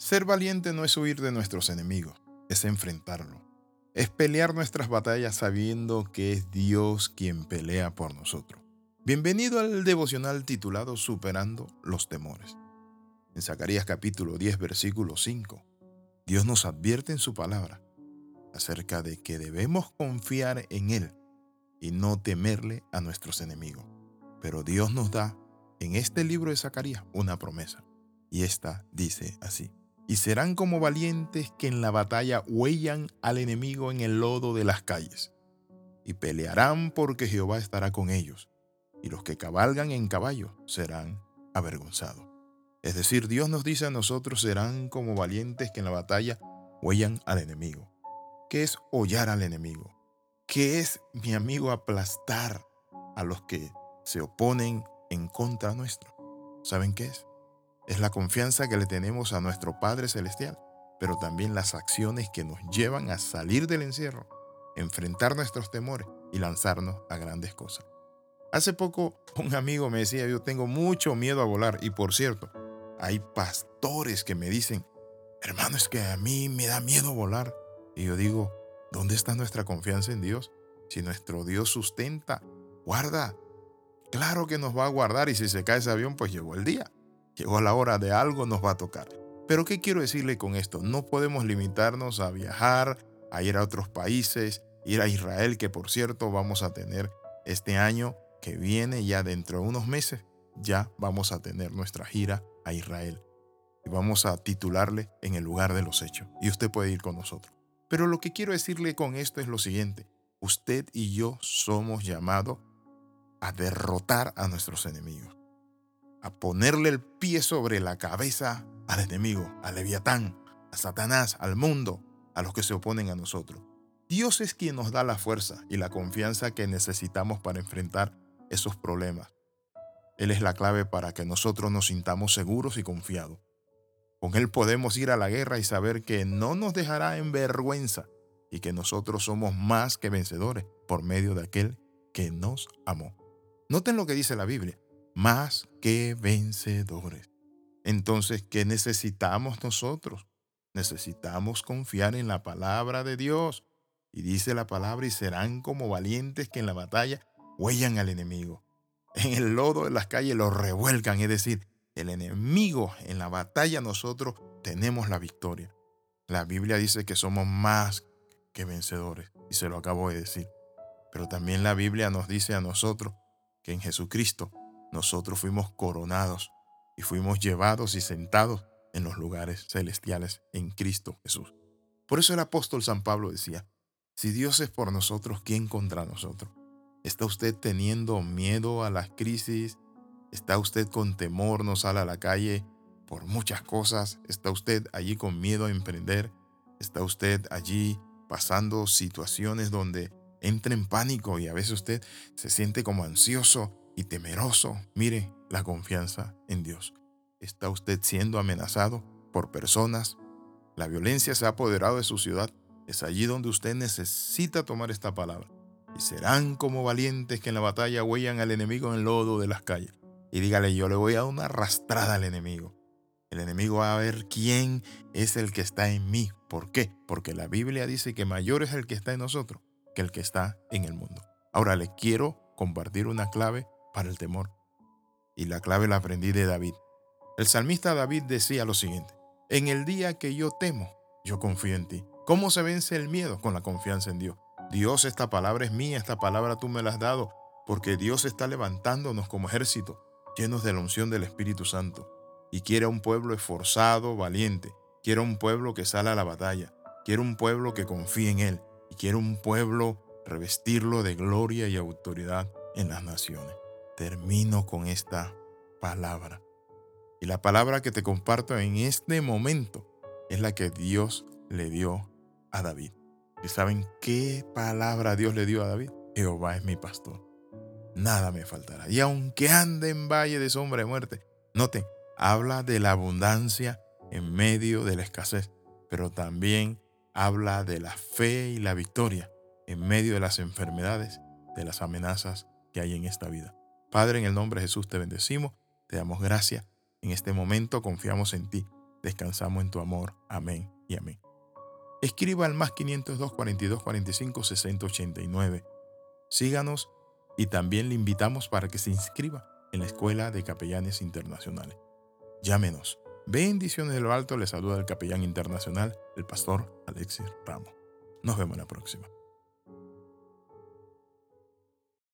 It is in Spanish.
Ser valiente no es huir de nuestros enemigos, es enfrentarlo. Es pelear nuestras batallas sabiendo que es Dios quien pelea por nosotros. Bienvenido al devocional titulado Superando los temores. En Zacarías capítulo 10 versículo 5, Dios nos advierte en su palabra acerca de que debemos confiar en Él y no temerle a nuestros enemigos. Pero Dios nos da en este libro de Zacarías una promesa, y esta dice así y serán como valientes que en la batalla huellan al enemigo en el lodo de las calles. Y pelearán porque Jehová estará con ellos, y los que cabalgan en caballo serán avergonzados. Es decir, Dios nos dice a nosotros serán como valientes que en la batalla huellan al enemigo. ¿Qué es hollar al enemigo? ¿Qué es, mi amigo, aplastar a los que se oponen en contra nuestro? ¿Saben qué es? Es la confianza que le tenemos a nuestro Padre Celestial, pero también las acciones que nos llevan a salir del encierro, enfrentar nuestros temores y lanzarnos a grandes cosas. Hace poco un amigo me decía, yo tengo mucho miedo a volar y por cierto, hay pastores que me dicen, hermano, es que a mí me da miedo volar. Y yo digo, ¿dónde está nuestra confianza en Dios? Si nuestro Dios sustenta, guarda, claro que nos va a guardar y si se cae ese avión, pues llegó el día. Llegó la hora de algo, nos va a tocar. Pero ¿qué quiero decirle con esto? No podemos limitarnos a viajar, a ir a otros países, ir a Israel, que por cierto vamos a tener este año que viene, ya dentro de unos meses, ya vamos a tener nuestra gira a Israel. Y vamos a titularle en el lugar de los hechos. Y usted puede ir con nosotros. Pero lo que quiero decirle con esto es lo siguiente. Usted y yo somos llamados a derrotar a nuestros enemigos a ponerle el pie sobre la cabeza al enemigo, al leviatán, a Satanás, al mundo, a los que se oponen a nosotros. Dios es quien nos da la fuerza y la confianza que necesitamos para enfrentar esos problemas. Él es la clave para que nosotros nos sintamos seguros y confiados. Con Él podemos ir a la guerra y saber que no nos dejará en vergüenza y que nosotros somos más que vencedores por medio de aquel que nos amó. Noten lo que dice la Biblia más que vencedores. Entonces, ¿qué necesitamos nosotros? Necesitamos confiar en la palabra de Dios. Y dice la palabra, y serán como valientes que en la batalla huellan al enemigo. En el lodo de las calles lo revuelcan, es decir, el enemigo en la batalla nosotros tenemos la victoria. La Biblia dice que somos más que vencedores, y se lo acabo de decir. Pero también la Biblia nos dice a nosotros que en Jesucristo nosotros fuimos coronados y fuimos llevados y sentados en los lugares celestiales en Cristo Jesús. Por eso el apóstol San Pablo decía, si Dios es por nosotros, ¿quién contra nosotros? ¿Está usted teniendo miedo a las crisis? ¿Está usted con temor, no sale a la calle por muchas cosas? ¿Está usted allí con miedo a emprender? ¿Está usted allí pasando situaciones donde entra en pánico y a veces usted se siente como ansioso y temeroso, mire la confianza en Dios. ¿Está usted siendo amenazado por personas? La violencia se ha apoderado de su ciudad. Es allí donde usted necesita tomar esta palabra. Y serán como valientes que en la batalla huellan al enemigo en el lodo de las calles. Y dígale, yo le voy a dar una arrastrada al enemigo. El enemigo va a ver quién es el que está en mí. ¿Por qué? Porque la Biblia dice que mayor es el que está en nosotros que el que está en el mundo. Ahora le quiero compartir una clave para el temor. Y la clave la aprendí de David. El salmista David decía lo siguiente, en el día que yo temo, yo confío en ti. ¿Cómo se vence el miedo? Con la confianza en Dios. Dios, esta palabra es mía, esta palabra tú me la has dado, porque Dios está levantándonos como ejército, llenos de la unción del Espíritu Santo. Y quiere un pueblo esforzado, valiente. Quiere un pueblo que sale a la batalla. Quiere un pueblo que confíe en Él. Y quiere un pueblo revestirlo de gloria y autoridad en las naciones termino con esta palabra. Y la palabra que te comparto en este momento es la que Dios le dio a David. ¿Y saben qué palabra Dios le dio a David? Jehová es mi pastor. Nada me faltará. Y aunque ande en valle de sombra de muerte, noten, habla de la abundancia en medio de la escasez, pero también habla de la fe y la victoria en medio de las enfermedades, de las amenazas que hay en esta vida. Padre, en el nombre de Jesús te bendecimos, te damos gracias. En este momento confiamos en ti. descansamos en tu amor. Amén y amén. Escriba al más 502 42 45 60 89. Síganos y también le invitamos para que se inscriba en la Escuela de Capellanes Internacionales. Llámenos. Bendiciones de lo alto, le saluda el capellán internacional, el pastor Alexis Ramos. Nos vemos la próxima.